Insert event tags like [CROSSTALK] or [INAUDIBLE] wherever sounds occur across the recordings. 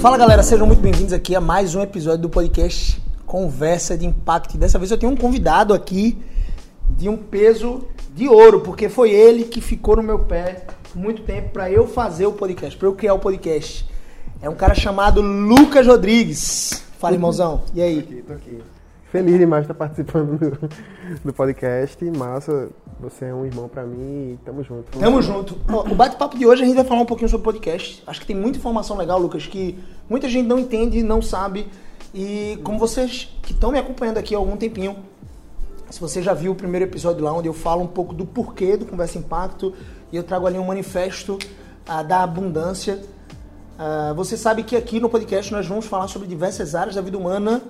Fala galera, sejam muito bem-vindos aqui a mais um episódio do podcast Conversa de Impacto. Dessa vez eu tenho um convidado aqui de um peso de ouro, porque foi ele que ficou no meu pé muito tempo para eu fazer o podcast, para eu criar o podcast. É um cara chamado Lucas Rodrigues. Fala, irmãozão. E aí? Tô aqui, tô aqui. Feliz demais de estar participando do, do podcast. Massa, você é um irmão pra mim e tamo junto. Tamo junto. Ó, o bate-papo de hoje a gente vai falar um pouquinho sobre podcast. Acho que tem muita informação legal, Lucas, que muita gente não entende, não sabe. E como vocês que estão me acompanhando aqui há algum tempinho, se você já viu o primeiro episódio lá onde eu falo um pouco do porquê do Conversa Impacto e eu trago ali um manifesto ah, da abundância. Ah, você sabe que aqui no podcast nós vamos falar sobre diversas áreas da vida humana,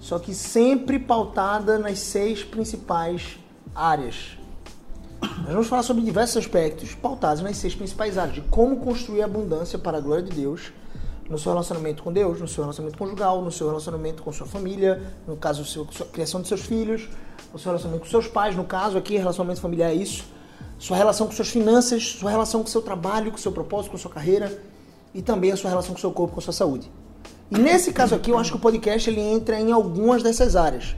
só que sempre pautada nas seis principais áreas. Nós vamos falar sobre diversos aspectos pautados nas seis principais áreas de como construir abundância para a glória de Deus no seu relacionamento com Deus, no seu relacionamento conjugal, no seu relacionamento com sua família, no caso, seu, sua criação de seus filhos, no seu relacionamento com seus pais, no caso aqui, relacionamento familiar é isso, sua relação com suas finanças, sua relação com seu trabalho, com seu propósito, com sua carreira e também a sua relação com seu corpo, com sua saúde. E nesse caso aqui, eu acho que o podcast ele entra em algumas dessas áreas.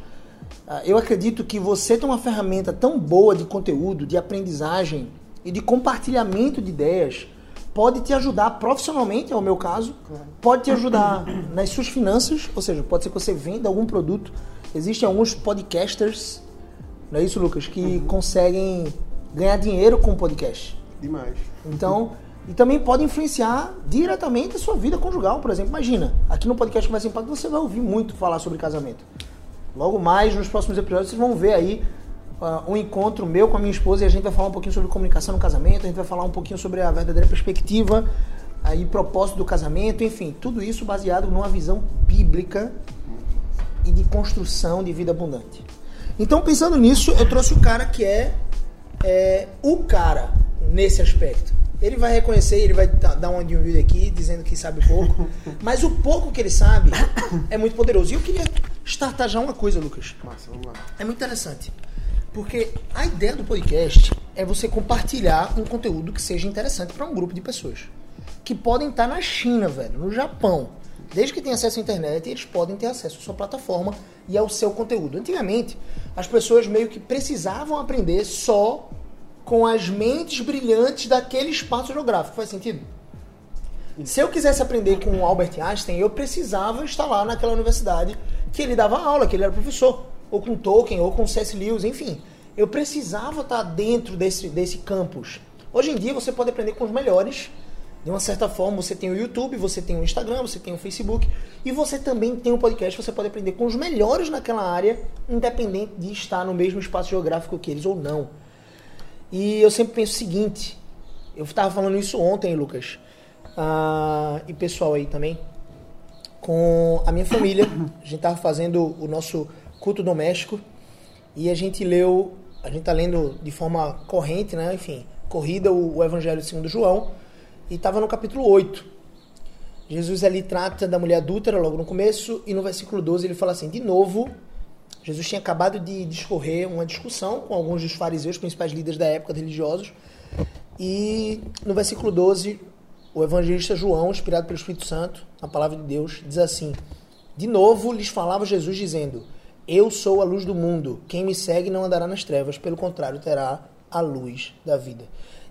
Ah, Eu acredito que você tem uma ferramenta tão boa de conteúdo, de aprendizagem e de compartilhamento de ideias pode te ajudar profissionalmente, é o meu caso, pode te ajudar [COUGHS] nas suas finanças, ou seja, pode ser que você venda algum produto. Existem alguns podcasters, não é isso, Lucas, que conseguem ganhar dinheiro com podcast. Demais. Então, e também pode influenciar diretamente a sua vida conjugal, por exemplo. Imagina, aqui no podcast Começa Impacto você vai ouvir muito falar sobre casamento. Logo mais, nos próximos episódios, vocês vão ver aí uh, um encontro meu com a minha esposa e a gente vai falar um pouquinho sobre comunicação no casamento, a gente vai falar um pouquinho sobre a verdadeira perspectiva uh, e propósito do casamento, enfim, tudo isso baseado numa visão bíblica e de construção de vida abundante. Então, pensando nisso, eu trouxe o cara que é, é o cara nesse aspecto. Ele vai reconhecer, ele vai dar uma de um vídeo aqui dizendo que sabe pouco, [LAUGHS] mas o pouco que ele sabe é muito poderoso. E eu queria startar já uma coisa, Lucas. Massa, vamos lá. É muito interessante. Porque a ideia do podcast é você compartilhar um conteúdo que seja interessante para um grupo de pessoas. Que podem estar na China, velho, no Japão. Desde que tenha acesso à internet, eles podem ter acesso à sua plataforma e ao seu conteúdo. Antigamente, as pessoas meio que precisavam aprender só com as mentes brilhantes daquele espaço geográfico. Faz sentido? Se eu quisesse aprender com o Albert Einstein, eu precisava estar lá naquela universidade que ele dava aula, que ele era professor. Ou com Tolkien, ou com C.S. Lewis, enfim. Eu precisava estar dentro desse, desse campus. Hoje em dia você pode aprender com os melhores. De uma certa forma, você tem o YouTube, você tem o Instagram, você tem o Facebook. E você também tem o podcast, você pode aprender com os melhores naquela área, independente de estar no mesmo espaço geográfico que eles ou não. E eu sempre penso o seguinte, eu estava falando isso ontem, Lucas, ah, e pessoal aí também, com a minha família. A gente estava fazendo o nosso culto doméstico e a gente leu, a gente está lendo de forma corrente, né? Enfim, corrida o, o Evangelho segundo João e estava no capítulo 8. Jesus ali trata da mulher adúltera logo no começo e no versículo 12 ele fala assim: de novo, Jesus tinha acabado de discorrer uma discussão com alguns dos fariseus, principais líderes da época religiosos, e no versículo 12, o evangelista João, inspirado pelo Espírito Santo, a palavra de Deus, diz assim: De novo lhes falava Jesus dizendo: Eu sou a luz do mundo. Quem me segue não andará nas trevas, pelo contrário, terá a luz da vida.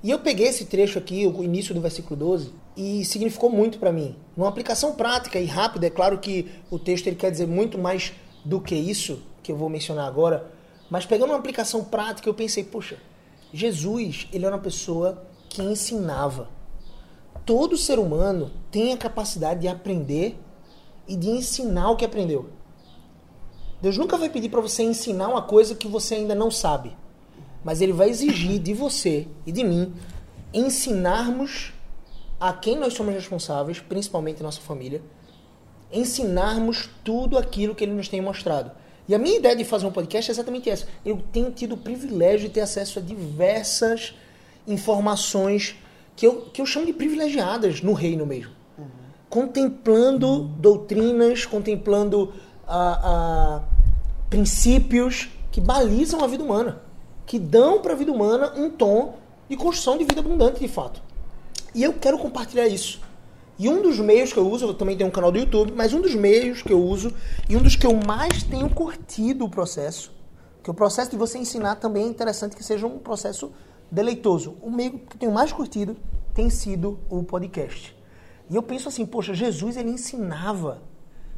E eu peguei esse trecho aqui, o início do versículo 12, e significou muito para mim. Numa aplicação prática e rápida, é claro que o texto ele quer dizer muito mais do que isso que eu vou mencionar agora, mas pegando uma aplicação prática, eu pensei, poxa, Jesus, ele era uma pessoa que ensinava. Todo ser humano tem a capacidade de aprender e de ensinar o que aprendeu. Deus nunca vai pedir para você ensinar uma coisa que você ainda não sabe. Mas ele vai exigir de você e de mim ensinarmos a quem nós somos responsáveis, principalmente nossa família, ensinarmos tudo aquilo que ele nos tem mostrado. E a minha ideia de fazer um podcast é exatamente essa. Eu tenho tido o privilégio de ter acesso a diversas informações que eu, que eu chamo de privilegiadas no reino mesmo. Contemplando doutrinas, contemplando a, a princípios que balizam a vida humana, que dão para a vida humana um tom de construção de vida abundante, de fato. E eu quero compartilhar isso. E um dos meios que eu uso, eu também tenho um canal do YouTube, mas um dos meios que eu uso e um dos que eu mais tenho curtido o processo, que o processo de você ensinar também é interessante que seja um processo deleitoso. O meio que eu tenho mais curtido tem sido o podcast. E eu penso assim, poxa, Jesus ele ensinava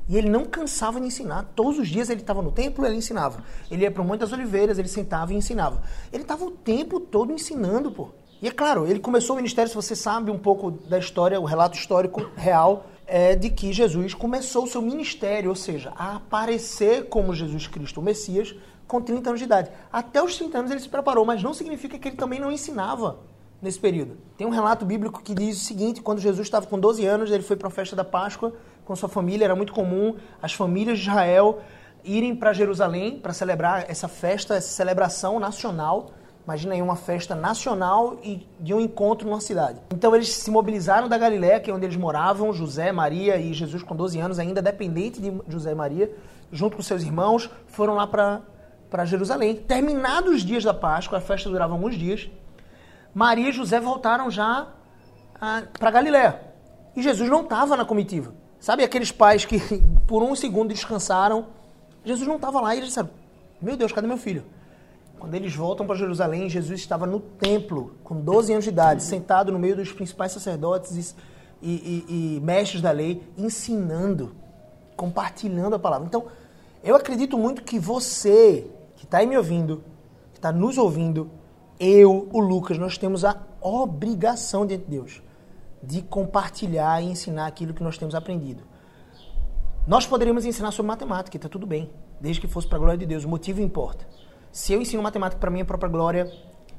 e ele não cansava de ensinar. Todos os dias ele estava no templo, ele ensinava. Ele ia para o Monte das Oliveiras, ele sentava e ensinava. Ele estava o tempo todo ensinando, pô. E é claro, ele começou o ministério, se você sabe um pouco da história, o relato histórico real é de que Jesus começou o seu ministério, ou seja, a aparecer como Jesus Cristo, o Messias, com 30 anos de idade. Até os 30 anos ele se preparou, mas não significa que ele também não ensinava nesse período. Tem um relato bíblico que diz o seguinte: quando Jesus estava com 12 anos, ele foi para a festa da Páscoa com sua família. Era muito comum as famílias de Israel irem para Jerusalém para celebrar essa festa, essa celebração nacional Imagina aí uma festa nacional e de um encontro numa cidade. Então eles se mobilizaram da Galiléia, que é onde eles moravam, José, Maria e Jesus com 12 anos, ainda dependente de José e Maria, junto com seus irmãos, foram lá para Jerusalém. Terminados os dias da Páscoa, a festa durava alguns dias, Maria e José voltaram já para Galiléia. E Jesus não estava na comitiva. Sabe aqueles pais que [LAUGHS] por um segundo descansaram? Jesus não estava lá e eles disseram: Meu Deus, cadê meu filho? Quando eles voltam para Jerusalém, Jesus estava no templo, com 12 anos de idade, sentado no meio dos principais sacerdotes e, e, e mestres da lei, ensinando, compartilhando a palavra. Então, eu acredito muito que você, que está aí me ouvindo, que está nos ouvindo, eu, o Lucas, nós temos a obrigação diante de Deus de compartilhar e ensinar aquilo que nós temos aprendido. Nós poderíamos ensinar sobre matemática, está tudo bem, desde que fosse para a glória de Deus, o motivo importa. Se eu ensino matemática para minha própria glória,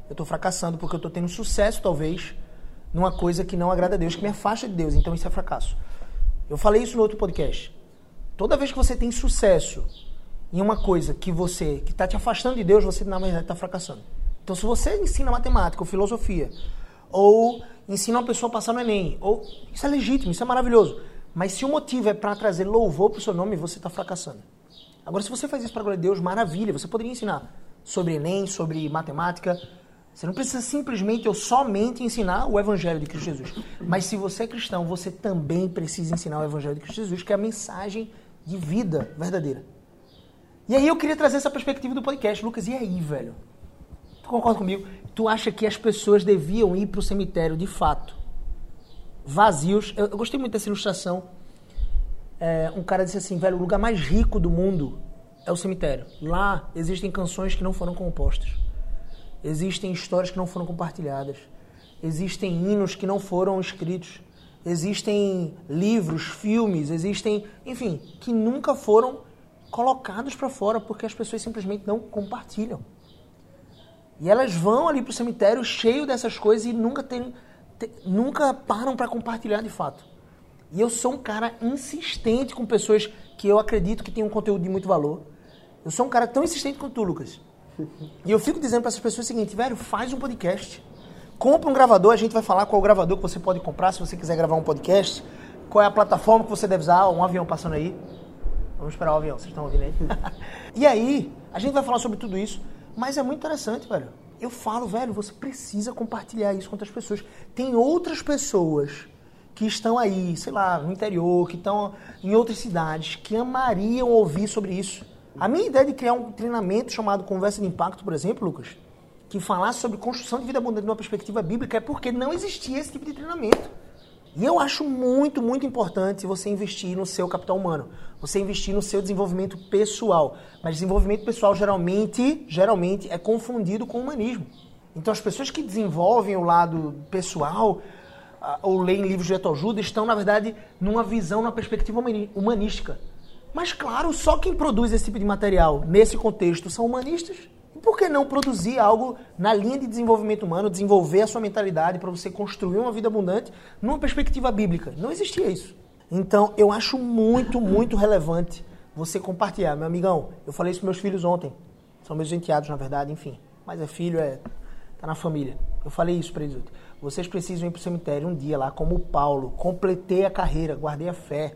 eu estou fracassando porque eu estou tendo sucesso, talvez, numa coisa que não agrada a Deus, que me afasta de Deus. Então isso é fracasso. Eu falei isso no outro podcast. Toda vez que você tem sucesso em uma coisa que você que está te afastando de Deus, você na verdade está fracassando. Então, se você ensina matemática ou filosofia, ou ensina uma pessoa a passar no Enem, ou isso é legítimo, isso é maravilhoso. Mas se o motivo é para trazer louvor para o seu nome, você está fracassando. Agora, se você faz isso para a glória de Deus, maravilha. Você poderia ensinar sobre Enem, sobre matemática. Você não precisa simplesmente ou somente ensinar o Evangelho de Cristo Jesus. Mas se você é cristão, você também precisa ensinar o Evangelho de Cristo Jesus, que é a mensagem de vida verdadeira. E aí eu queria trazer essa perspectiva do podcast. Lucas, e aí, velho? Tu concorda comigo? Tu acha que as pessoas deviam ir para o cemitério de fato, vazios? Eu, eu gostei muito dessa ilustração. É, um cara disse assim, velho, o lugar mais rico do mundo é o cemitério. Lá existem canções que não foram compostas. Existem histórias que não foram compartilhadas. Existem hinos que não foram escritos. Existem livros, filmes, existem, enfim, que nunca foram colocados para fora porque as pessoas simplesmente não compartilham. E elas vão ali para o cemitério cheio dessas coisas e nunca tem, nunca param para compartilhar de fato. E eu sou um cara insistente com pessoas que eu acredito que têm um conteúdo de muito valor eu sou um cara tão insistente quanto tu, Lucas. E eu fico dizendo para essas pessoas o seguinte, velho, faz um podcast. Compra um gravador, a gente vai falar qual o gravador que você pode comprar se você quiser gravar um podcast. Qual é a plataforma que você deve usar, um avião passando aí. Vamos esperar o avião, vocês estão ouvindo aí? [LAUGHS] e aí, a gente vai falar sobre tudo isso, mas é muito interessante, velho. Eu falo, velho, você precisa compartilhar isso com outras pessoas. Tem outras pessoas que estão aí, sei lá, no interior, que estão em outras cidades, que amariam ouvir sobre isso. A minha ideia de criar um treinamento chamado Conversa de Impacto, por exemplo, Lucas, que falasse sobre construção de vida abundante numa perspectiva bíblica, é porque não existia esse tipo de treinamento. E eu acho muito, muito importante você investir no seu capital humano, você investir no seu desenvolvimento pessoal. Mas desenvolvimento pessoal geralmente, geralmente é confundido com humanismo. Então as pessoas que desenvolvem o lado pessoal ou leem livros de autoajuda estão, na verdade, numa visão, numa perspectiva humanística. Mas claro, só quem produz esse tipo de material nesse contexto são humanistas. E por que não produzir algo na linha de desenvolvimento humano, desenvolver a sua mentalidade para você construir uma vida abundante numa perspectiva bíblica? Não existia isso. Então, eu acho muito, muito relevante você compartilhar. Meu amigão, eu falei isso para meus filhos ontem. São meus enteados, na verdade, enfim. Mas é filho, é tá na família. Eu falei isso para eles ontem. Vocês precisam ir para o cemitério um dia lá, como Paulo. Completei a carreira, guardei a fé.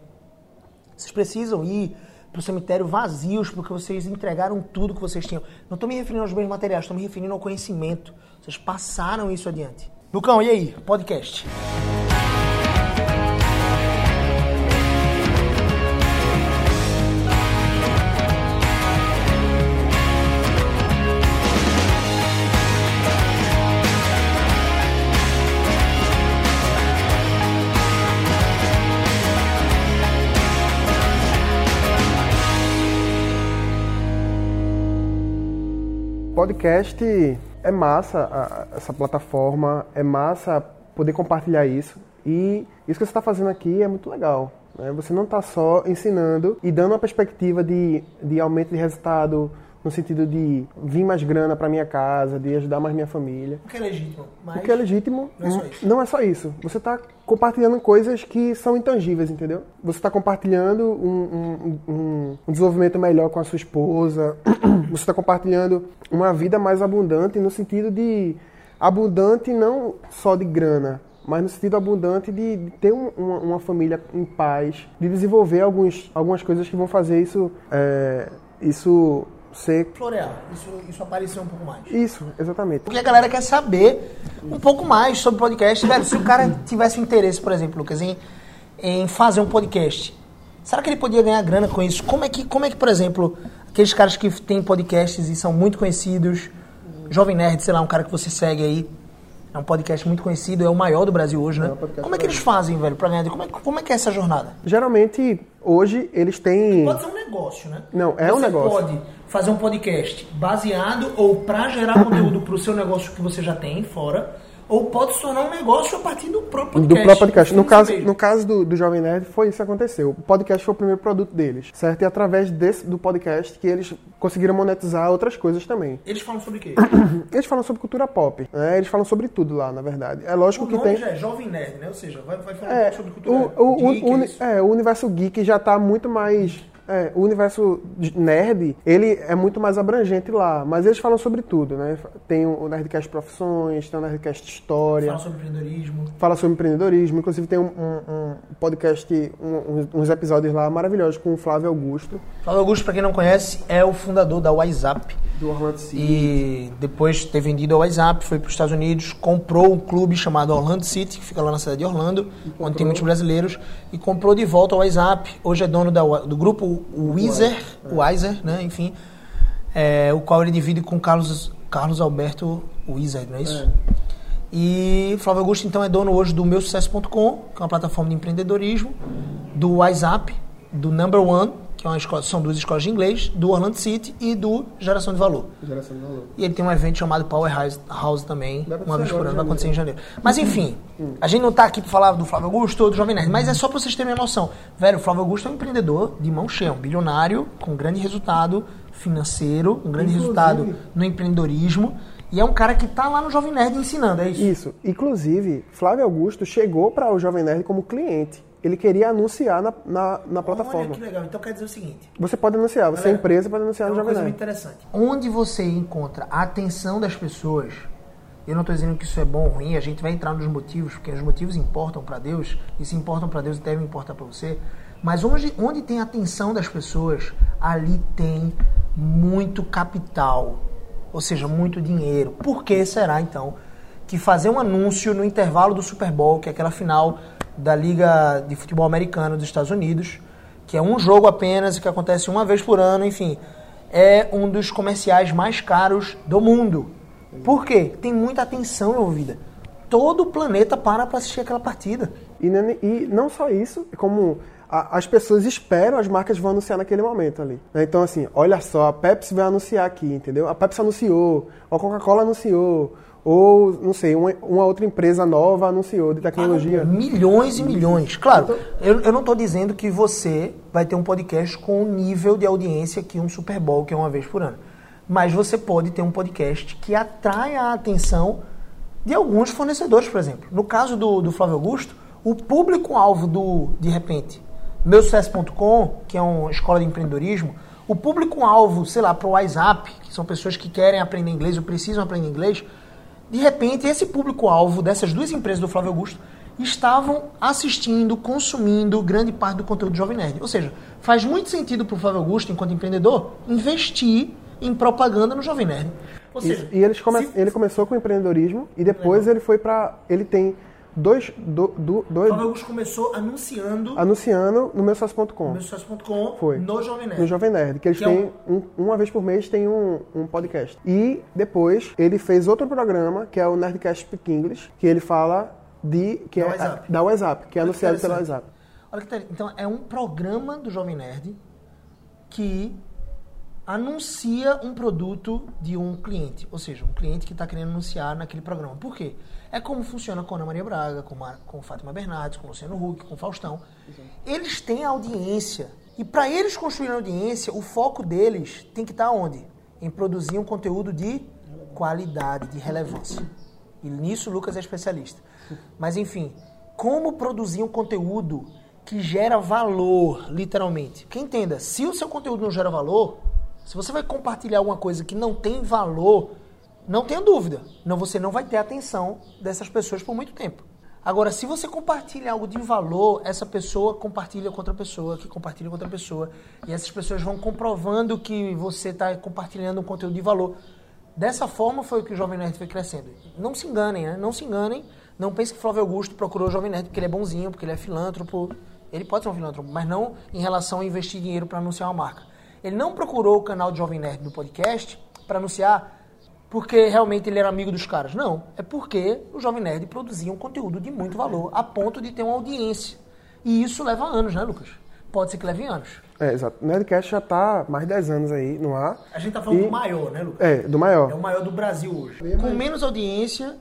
Vocês precisam ir pro cemitério vazios, porque vocês entregaram tudo que vocês tinham. Não estou me referindo aos bens materiais, estou me referindo ao conhecimento. Vocês passaram isso adiante. Lucão, e aí? Podcast. Podcast é massa, a- essa plataforma, é massa poder compartilhar isso. E isso que você está fazendo aqui é muito legal. né? Você não está só ensinando e dando uma perspectiva de, de aumento de resultado, no sentido de vir mais grana para minha casa, de ajudar mais minha família. O que é legítimo, mas... O que é legítimo Não é só isso. não é só isso. Você está compartilhando coisas que são intangíveis, entendeu? Você está compartilhando um, um- um- um desenvolvimento melhor com a sua esposa. [CLEARS THROAT] Você está compartilhando uma vida mais abundante no sentido de abundante não só de grana, mas no sentido abundante de, ter um- uma, uma família em paz, de desenvolver alguns, algumas coisas que vão fazer isso, é, isso ser Florear, isso, isso apareceu um pouco mais. isso, exatamente. Porque a galera quer saber um pouco mais sobre podcast. Velho, se o cara tivesse interesse, por exemplo, Lucas, em, em fazer um podcast, será que ele podia ganhar grana com isso? Como é que, como é que por exemplo, aqueles caras que têm podcasts e são muito conhecidos, Jovem Nerd, sei lá, um cara que você segue aí, é um podcast muito conhecido, é o maior do Brasil hoje, né? É um como é que eles fazem, velho, pra ganhar? Como é, como é que é essa jornada? Geralmente, hoje, eles têm. Pode ser um negócio, né? Não, é um você negócio. pode fazer um podcast baseado ou para gerar [CLEARS THROAT] conteúdo para o seu negócio que você já tem fora, ou pode se tornar um negócio a partir do próprio Do podcast. próprio podcast. No caso, mesmo. no caso do, do Jovem Nerd, foi isso que aconteceu. O podcast foi o primeiro produto deles, certo? E através desse, do podcast que eles conseguiram monetizar outras coisas também. Eles falam sobre o quê? [CLEARS THROAT] Eles falam sobre cultura pop, né? Eles falam sobre tudo lá, na verdade. É lógico o que tem... já é Jovem Nerd, né? Ou seja, vai, vai falar É, sobre cultura o, o, geek, o, isso. é, o universo geek já está muito mais. É, o universo nerd, ele é muito mais abrangente lá, mas eles falam sobre tudo, né? Tem o Nerdcast Profissões, tem o Nerdcast História, Fala sobre empreendedorismo. fala sobre empreendedorismo, inclusive tem um, um- um podcast, um- uns, episódios lá maravilhosos com o Flávio Augusto, Flávio Augusto, para quem não conhece, é o fundador da WhatsApp. do Orlando City. E depois de ter vendido a WhatsApp, foi para os Estados Unidos, comprou um clube chamado Orlando City, que fica lá na cidade de Orlando, onde tem muitos brasileiros, e comprou de volta o WhatsApp. Hoje é dono da, do grupo Wizer, Wizer, né? Enfim, é, o qual ele divide com Carlos, Carlos Alberto Wizer, não é isso? E Flávio Augusto, então, é dono hoje do meusucesso.com, que é uma plataforma de empreendedorismo, do WhatsApp, do Number One, que é escola, são duas escolas de inglês, do Orlando City e do Geração de Valor. Geração de valor. E ele tem um evento chamado Powerhouse House também, uma vez por ano, vai acontecer em janeiro. Mas enfim, a gente não tá aqui pra falar do Flávio Augusto ou do Jovem Nerd, mas é só pra vocês terem uma noção. Velho, o Flávio Augusto é um empreendedor de mão cheia, um bilionário com grande resultado financeiro, um grande Inclusive- resultado no empreendedorismo. E é um cara que tá lá no Jovem Nerd ensinando, é isso? Isso. Inclusive, Flávio Augusto chegou para o Jovem Nerd como cliente. Ele queria anunciar na, na, na plataforma. Olha que legal. Então quer dizer o seguinte. Você pode anunciar, você é Galera, empresa pode anunciar É no uma Jovem coisa Nerd. muito interessante. Onde você encontra a atenção das pessoas, eu não estou dizendo que isso é bom ou ruim, a gente vai entrar nos motivos, porque os motivos importam para Deus, e se importam para Deus, devem importar para você. Mas onde, onde tem a atenção das pessoas, ali tem muito capital, ou seja, muito dinheiro. Por que será então que fazer um anúncio no intervalo do Super Bowl, que é aquela final da Liga de Futebol Americano dos Estados Unidos, que é um jogo apenas e que acontece uma vez por ano, enfim, é um dos comerciais mais caros do mundo. Por quê? Tem muita atenção envolvida. Todo o planeta para para assistir aquela partida. E, não- e não só isso, como a- as pessoas esperam, as marcas vão anunciar naquele momento ali. né? Então, assim, olha só, a Pepsi vai anunciar aqui, entendeu? A Pepsi anunciou, a Coca-Cola anunciou, ou, não sei, uma, uma outra empresa nova anunciou de tecnologia. Milhões e milhões. Claro, eu, eu não estou dizendo que você vai ter um podcast com o nível de audiência que um Super Bowl, que é uma vez por ano. Mas você pode ter um podcast que atrai a atenção de alguns fornecedores, por exemplo. No caso do, do Flávio Augusto, o público-alvo do, de repente, meusucesso.com, que é uma escola de empreendedorismo, o público-alvo, sei lá, para o WhatsApp, que são pessoas que querem aprender inglês ou precisam aprender inglês, de repente, esse público-alvo dessas duas empresas do Flávio Augusto estavam assistindo, consumindo grande parte do conteúdo do Jovem Nerd. Ou seja, faz muito sentido para o Flávio Augusto, enquanto empreendedor, investir em propaganda no Jovem Nerd. Ou seja, Isso. E eles come- se- ele começou com empreendedorismo e depois ele foi pra. Ele tem dois. Do, do, dois Flávio Augusto começou anunciando anunciando no meusucesso.com. no Foi. no Jovem Nerd. No Jovem Nerd, que eles Que é têm, um- uma vez por mês, tem um, um podcast. E depois ele fez outro programa, que é o Nerdcast Speak English, que ele fala de. Que Da é, WhatsApp. Da WhatsApp, que é Olha que anunciado pelo interessante. WhatsApp. Olha que. Então, é um programa do Jovem Nerd que anuncia um produto de um cliente. Ou seja, um cliente que está querendo anunciar naquele programa. Por quê? É como funciona com Ana Maria Braga, com, Mar... com Fátima Bernardes, com Luciano Huck, com Faustão. Eles têm audiência. E para eles construírem audiência, o foco deles tem que estar onde? Em produzir um conteúdo de qualidade, de relevância. E nisso o Lucas é especialista. [LAUGHS] Mas enfim, como produzir um conteúdo que gera valor, literalmente. Porque entenda, se o seu conteúdo não gera valor, se você vai compartilhar alguma coisa que não tem valor, não tenha dúvida, não você não vai ter atenção dessas pessoas por muito tempo. Agora, se você compartilha algo de valor, essa pessoa compartilha com outra pessoa, que compartilha com outra pessoa, e essas pessoas vão comprovando que você está compartilhando um conteúdo de valor. Dessa forma foi que o Jovem Nerd foi crescendo. Não se enganem, né? Não se enganem. Não pense que Flávio Augusto procurou o Jovem Nerd porque ele é bonzinho, porque ele é filântropo. Ele pode ser um filântropo, mas não em relação a investir dinheiro para anunciar uma marca. Ele não procurou o canal do Jovem Nerd no podcast para anunciar porque realmente ele era amigo dos caras. Não. É porque o Jovem Nerd produzia um conteúdo de muito valor, a ponto de ter uma audiência. E isso leva anos, né, Lucas? Pode ser que leve anos. É, exato. O Nerdcast já tá mais de 10 anos aí no ar. A gente tá falando E- do maior, né, Lucas? É, do maior. É o maior do Brasil hoje. Com menos audiência,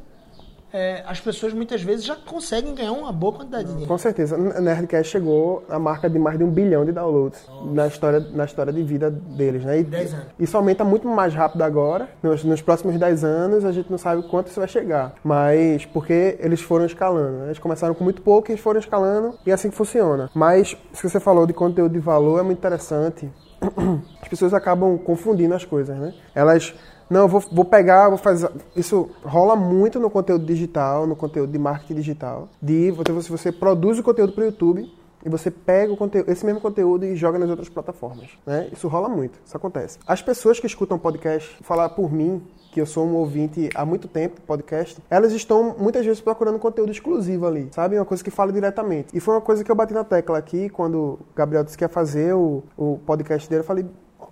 é, as pessoas muitas vezes já conseguem ganhar uma boa quantidade de dinheiro. Com certeza. Nerdcast chegou à marca de mais de um bilhão de downloads na história, na história de vida deles, né? E, Dez anos. Isso aumenta muito mais rápido agora. Nos, nos próximos 10 anos a gente não sabe quanto isso vai chegar. Mas porque eles foram escalando. né? Eles começaram com muito pouco e eles foram escalando e é assim que funciona. Mas isso que você falou de conteúdo de valor é muito interessante. [CLEARS THROAT] As pessoas acabam confundindo as coisas, né? Elas não, vou, vou pegar, vou fazer. Isso rola muito no conteúdo digital, no conteúdo de marketing digital. De você, você, produz o conteúdo para o YouTube e você pega o conteúdo, esse mesmo conteúdo e joga nas outras plataformas. Né? Isso rola muito, isso acontece. As pessoas que escutam podcast, falar por mim, que eu sou um ouvinte há muito tempo podcast, elas estão muitas vezes procurando conteúdo exclusivo ali, sabe? Uma coisa que fala diretamente. E foi uma coisa que eu bati na tecla aqui quando o Gabriel disse que ia fazer o, o podcast dele. Eu falei,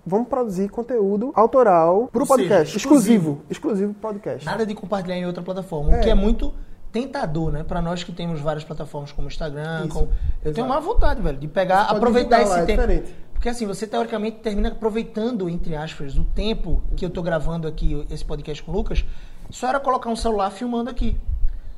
vamos produzir conteúdo autoral Ou seja, podcast, exclusivo. exclusivo, exclusivo pro podcast. Nada de compartilhar em outra plataforma, o que é muito tentador, né? Pra nós que temos várias plataformas como Instagram, como... eu tenho uma vontade, velho, de pegar, aproveitar esse é tempo. diferente. Porque assim, você teoricamente termina aproveitando, entre aspas, o tempo que eu tô gravando aqui esse podcast com o Lucas, só era colocar um celular filmando aqui.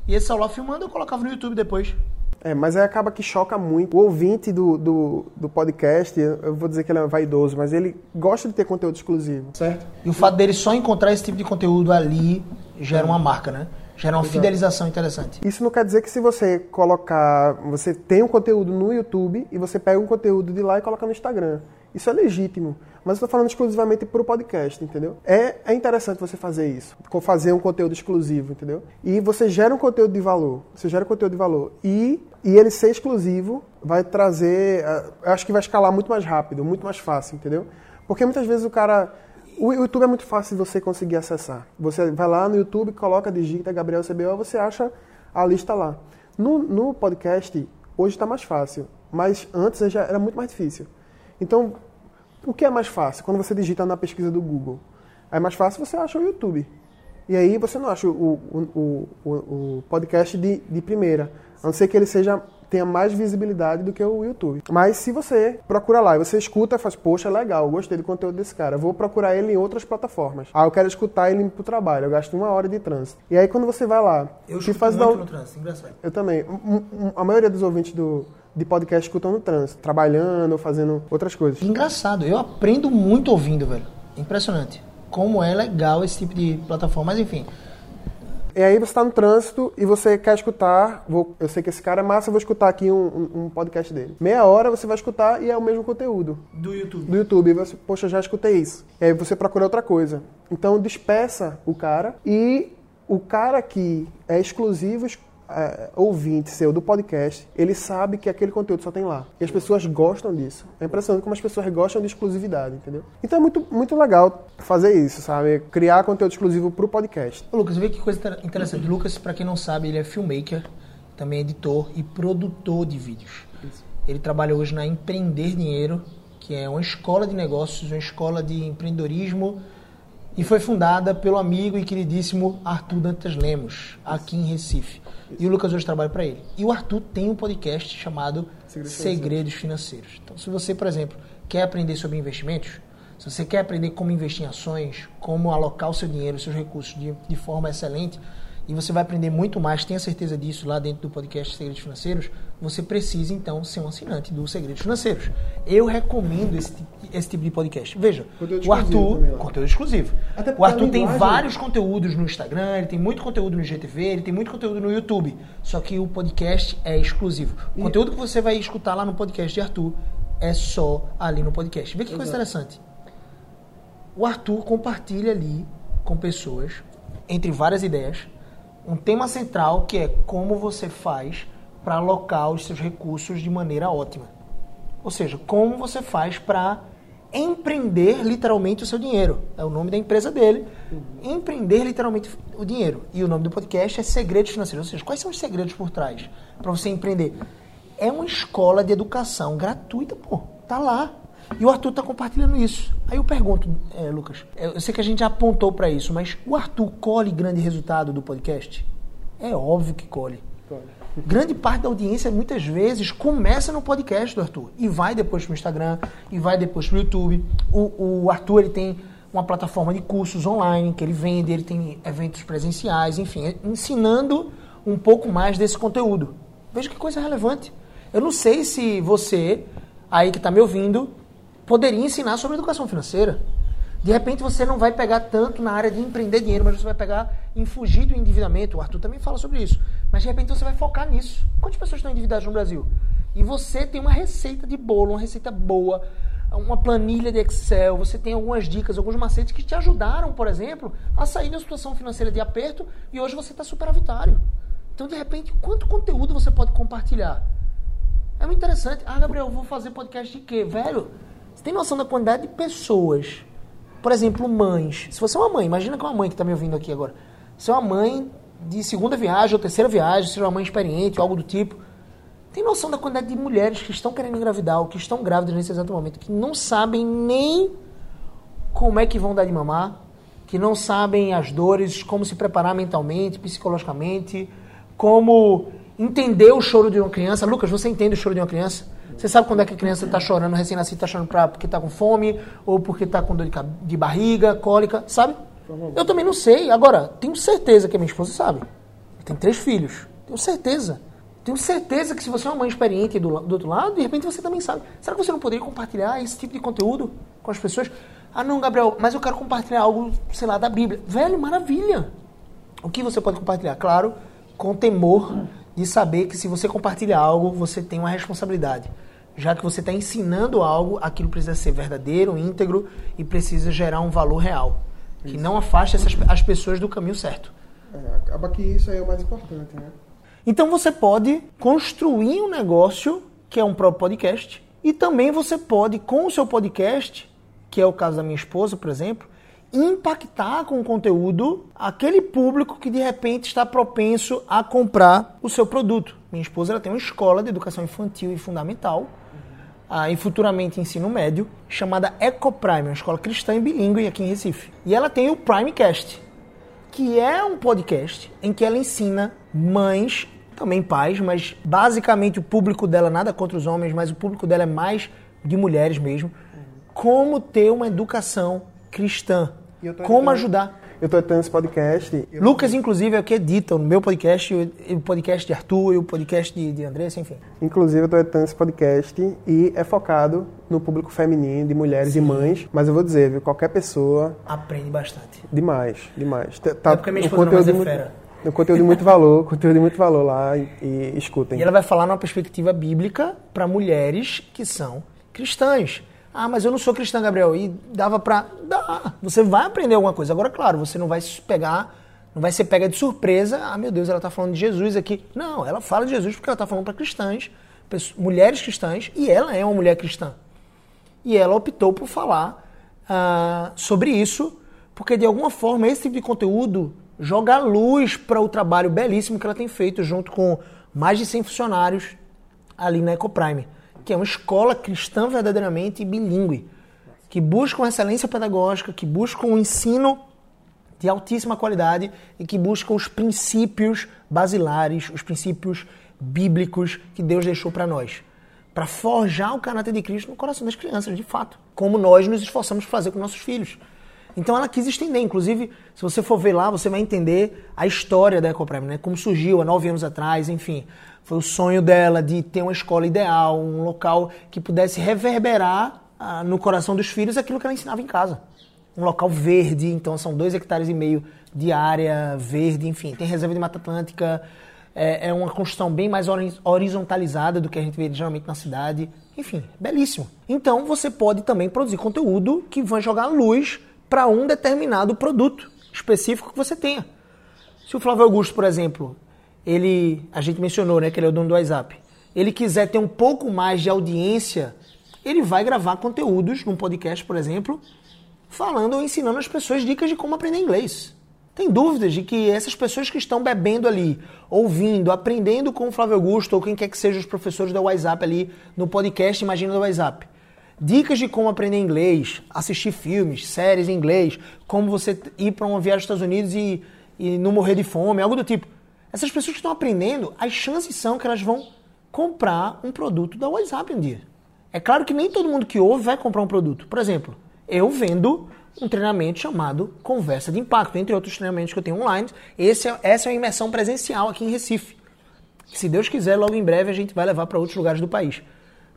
E esse celular filmando eu colocava no YouTube depois. É, mas aí acaba que choca muito. O ouvinte do, do, do podcast, eu vou dizer que ele é vaidoso, mas ele gosta de ter conteúdo exclusivo. Certo? E o fato dele só encontrar esse tipo de conteúdo ali gera uma marca, né? Gera uma fidelização interessante. Isso não quer dizer que se você colocar. Você tem um conteúdo no YouTube e você pega um conteúdo de lá e coloca no Instagram. Isso é legítimo. Mas eu tô falando exclusivamente pro podcast, entendeu? É, é interessante você fazer isso. Fazer um conteúdo exclusivo, entendeu? E você gera um conteúdo de valor. Você gera conteúdo de valor. E, e ele ser exclusivo vai trazer. acho que vai escalar muito mais rápido, muito mais fácil, entendeu? Porque muitas vezes o cara. O YouTube é muito fácil de você conseguir acessar. Você vai lá no YouTube, coloca, digita Gabriel CBO, você acha a lista lá. No, no podcast, hoje está mais fácil, mas antes já era muito mais difícil. Então, o que é mais fácil? Quando você digita na pesquisa do Google. É mais fácil você acha o YouTube. E aí você não acha o, o, o, o, podcast de, de primeira. A não ser que ele seja tenha mais visibilidade do que o YouTube. Mas se você procura lá e você escuta e faz, poxa, legal, gostei do conteúdo desse cara, vou procurar ele em outras plataformas. Ah, eu quero escutar ele pro trabalho, eu gasto uma hora de trânsito. E aí quando você vai lá, Eu escuto faz muito dar- no trânsito, engraçado. eu também. Um- um- a maioria dos ouvintes do, de podcast escutam no trânsito, trabalhando, ou fazendo outras coisas. Engraçado, eu aprendo muito ouvindo, velho. Impressionante. Como é legal esse tipo de plataforma, mas enfim. E aí você está no trânsito e você quer escutar, vou- eu sei que esse cara é massa, eu vou escutar aqui um, um- um podcast dele. Meia hora você vai escutar e é o mesmo conteúdo Do YouTube. do YouTube. E você, poxa, já escutei isso. E aí você procura outra coisa. Então despeça o cara e o cara que é exclusivo é, ouvinte seu do podcast, ele sabe que aquele conteúdo só tem lá. E as pessoas gostam disso. É impressionante como as pessoas gostam de exclusividade, entendeu? Então é muito, muito legal fazer isso, sabe? Criar conteúdo exclusivo pro podcast. Ô, Lucas, vê que coisa interessante. Lucas, para quem não sabe, ele é filmmaker, também editor e produtor de vídeos. Isso. Ele trabalha hoje na Empreender Dinheiro, que é uma escola de negócios, uma escola de empreendedorismo e foi fundada pelo amigo e queridíssimo Arthur Dantas Lemos, aqui em Recife. E o Lucas hoje trabalha para ele. E o Arthur tem um podcast chamado Segredos, Segredos Financeiros. Então, se você, por exemplo, quer aprender sobre investimentos, se você quer aprender como investir em ações, como alocar o seu dinheiro, os seus recursos de, de forma excelente, e você vai aprender muito mais, tenha certeza disso lá dentro do podcast Segredos Financeiros, você precisa então ser um assinante do Segredos Financeiros. Eu recomendo esse, esse tipo de podcast. Veja, o Arthur, conteúdo exclusivo. o Arthur tem vários conteúdos no Instagram, ele tem muito conteúdo no GTV, ele tem muito conteúdo no YouTube. Só que o podcast é exclusivo. O e... conteúdo que você vai escutar lá no podcast de Arthur é só ali no podcast. Vê que Exato. coisa interessante. O Arthur compartilha ali com pessoas, entre várias ideias, um tema central que é como você faz para alocar os seus recursos de maneira ótima. Ou seja, como você faz para empreender literalmente o seu dinheiro. É o nome da empresa dele. Uhum. Empreender literalmente o dinheiro. E o nome do podcast é Segredos Financeiros. Ou seja, quais são os segredos por trás para você empreender? É uma escola de educação gratuita, pô. Tá lá. E o Arthur está compartilhando isso. Aí eu pergunto, é, Lucas, eu sei que a gente já apontou para isso, mas o Arthur colhe grande resultado do podcast? É óbvio que colhe. colhe. Grande parte da audiência, muitas vezes, começa no podcast do Arthur e vai depois para o Instagram e vai depois para o YouTube. O Arthur ele tem uma plataforma de cursos online que ele vende, ele tem eventos presenciais, enfim, ensinando um pouco mais desse conteúdo. Veja que coisa relevante. Eu não sei se você, aí que está me ouvindo, poderia ensinar sobre educação financeira. De repente você não vai pegar tanto na área de empreender dinheiro, mas você vai pegar em fugir do endividamento. O Arthur também fala sobre isso. Mas de repente você vai focar nisso. Quantas pessoas estão endividadas no Brasil? E você tem uma receita de bolo, uma receita boa, uma planilha de Excel, você tem algumas dicas, alguns macetes que te ajudaram, por exemplo, a sair da situação financeira de aperto e hoje você está superavitário. Então, de repente, quanto conteúdo você pode compartilhar? É muito interessante. Ah, Gabriel, vou fazer podcast de quê? Velho, você tem noção da quantidade de pessoas? Por exemplo, mães. Se você é uma mãe, imagina que é uma mãe que está me ouvindo aqui agora. Se é uma mãe de segunda viagem ou terceira viagem, seja uma mãe experiente algo do tipo. Tem noção da quantidade de mulheres que estão querendo engravidar ou que estão grávidas nesse exato momento, que não sabem nem como é que vão dar de mamar, que não sabem as dores, como se preparar mentalmente, psicologicamente, como entender o choro de uma criança. Lucas, você entende o choro de uma criança? Você sabe quando é que a criança está chorando, recém-nascido está chorando pra, porque está com fome, ou porque está com dor de, de barriga, cólica, sabe? Eu também não sei. Agora, tenho certeza que a minha esposa sabe. Tem três filhos. Tenho certeza. Tenho certeza que se você é uma mãe experiente do, do outro lado, de repente você também sabe. Será que você não poderia compartilhar esse tipo de conteúdo com as pessoas? Ah, não, Gabriel, mas eu quero compartilhar algo, sei lá, da Bíblia. Velho, maravilha. O que você pode compartilhar? Claro, com temor de saber que se você compartilha algo, você tem uma responsabilidade já que você está ensinando algo, aquilo precisa ser verdadeiro, íntegro e precisa gerar um valor real, isso. que não afaste essas, as pessoas do caminho certo. É, acaba que isso aí é o mais importante, né? Então você pode construir um negócio que é um próprio podcast e também você pode, com o seu podcast, que é o caso da minha esposa, por exemplo, impactar com o conteúdo aquele público que de repente está propenso a comprar o seu produto. Minha esposa ela tem uma escola de educação infantil e fundamental ah, e futuramente ensino médio, chamada EcoPrime, uma escola cristã e bilíngue aqui em Recife. E ela tem o Primecast, que é um podcast em que ela ensina mães, também pais, mas basicamente o público dela, nada contra os homens, mas o público dela é mais de mulheres mesmo, como ter uma educação cristã, como ajudar eu estou editando esse podcast. Lucas, inclusive, é o que edita o meu podcast, o podcast de Arthur e o podcast de, de Andressa, enfim. Inclusive, eu estou editando esse podcast e é focado no público feminino, de mulheres Sim. e mães. Mas eu vou dizer, viu, qualquer pessoa... Aprende bastante. Demais, demais. Tá, é porque a minha esposa não é muito, fera. Um conteúdo de muito valor, conteúdo de muito valor lá e, e escutem. E ela vai falar numa perspectiva bíblica para mulheres que são cristãs. Ah, mas eu não sou cristã, Gabriel. E dava pra. Dá. Você vai aprender alguma coisa. Agora, claro, você não vai se pegar Não vai ser pega de surpresa, ah meu Deus, ela está falando de Jesus aqui. Não, ela fala de Jesus porque ela está falando para cristãs, mulheres cristãs, e ela é uma mulher cristã. E ela optou por falar uh, sobre isso, porque de alguma forma esse tipo de conteúdo joga luz para o trabalho belíssimo que ela tem feito junto com mais de 100 funcionários ali na Ecoprime, que é uma escola cristã verdadeiramente bilíngue, que busca uma excelência pedagógica, que busca um ensino de altíssima qualidade e que busca os princípios basilares, os princípios bíblicos que Deus deixou para nós, para forjar o caráter de Cristo no coração das crianças, de fato, como nós nos esforçamos por fazer com nossos filhos. Então ela quis estender, inclusive, se você for ver lá, você vai entender a história da Ecoprime, né? Como surgiu há nove anos atrás, enfim. Foi o sonho dela de ter uma escola ideal, um local que pudesse reverberar ah, no coração dos filhos aquilo que ela ensinava em casa. Um local verde, então são dois hectares e meio de área verde, enfim. Tem reserva de Mata Atlântica, é, é uma construção bem mais horizontalizada do que a gente vê geralmente na cidade. Enfim, belíssimo. Então você pode também produzir conteúdo que vai jogar luz para um determinado produto específico que você tenha. Se o Flávio Augusto, por exemplo, ele, a gente mencionou, né, que ele é o dono do WhatsApp, ele quiser ter um pouco mais de audiência, ele vai gravar conteúdos num podcast, por exemplo, falando ou ensinando as pessoas dicas de como aprender inglês. Tem dúvidas de que essas pessoas que estão bebendo ali, ouvindo, aprendendo com o Flávio Augusto ou quem quer que seja os professores do WhatsApp ali no podcast Imagina do WhatsApp, Dicas de como aprender inglês, assistir filmes, séries em inglês, como você ir para uma viagem aos Estados Unidos e, e não morrer de fome, algo do tipo. Essas pessoas que estão aprendendo, as chances são que elas vão comprar um produto da WhatsApp um dia. É claro que nem todo mundo que ouve vai comprar um produto. Por exemplo, eu vendo um treinamento chamado Conversa de Impacto, entre outros treinamentos que eu tenho online. Esse é, essa é uma imersão presencial aqui em Recife. Se Deus quiser, logo em breve a gente vai levar para outros lugares do país.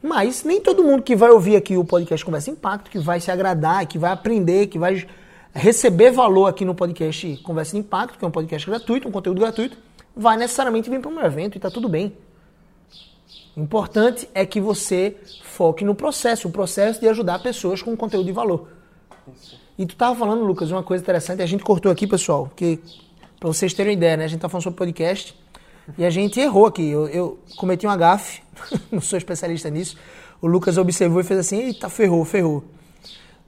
Mas nem todo mundo que vai ouvir aqui o podcast Conversa Impacto, que vai se agradar, que vai aprender, que vai receber valor aqui no podcast Conversa Impacto, que é um podcast gratuito, um conteúdo gratuito, vai necessariamente vir para um evento e está tudo bem. O importante é que você foque no processo, o processo de ajudar pessoas com conteúdo de valor. E tu estava falando, Lucas, uma coisa interessante, a gente cortou aqui, pessoal, porque para vocês terem uma ideia, né? A gente está falando sobre podcast e a gente errou aqui. Eu, eu cometi um gafe, [LAUGHS] não sou especialista nisso. O Lucas observou e fez assim: eita, ferrou, ferrou.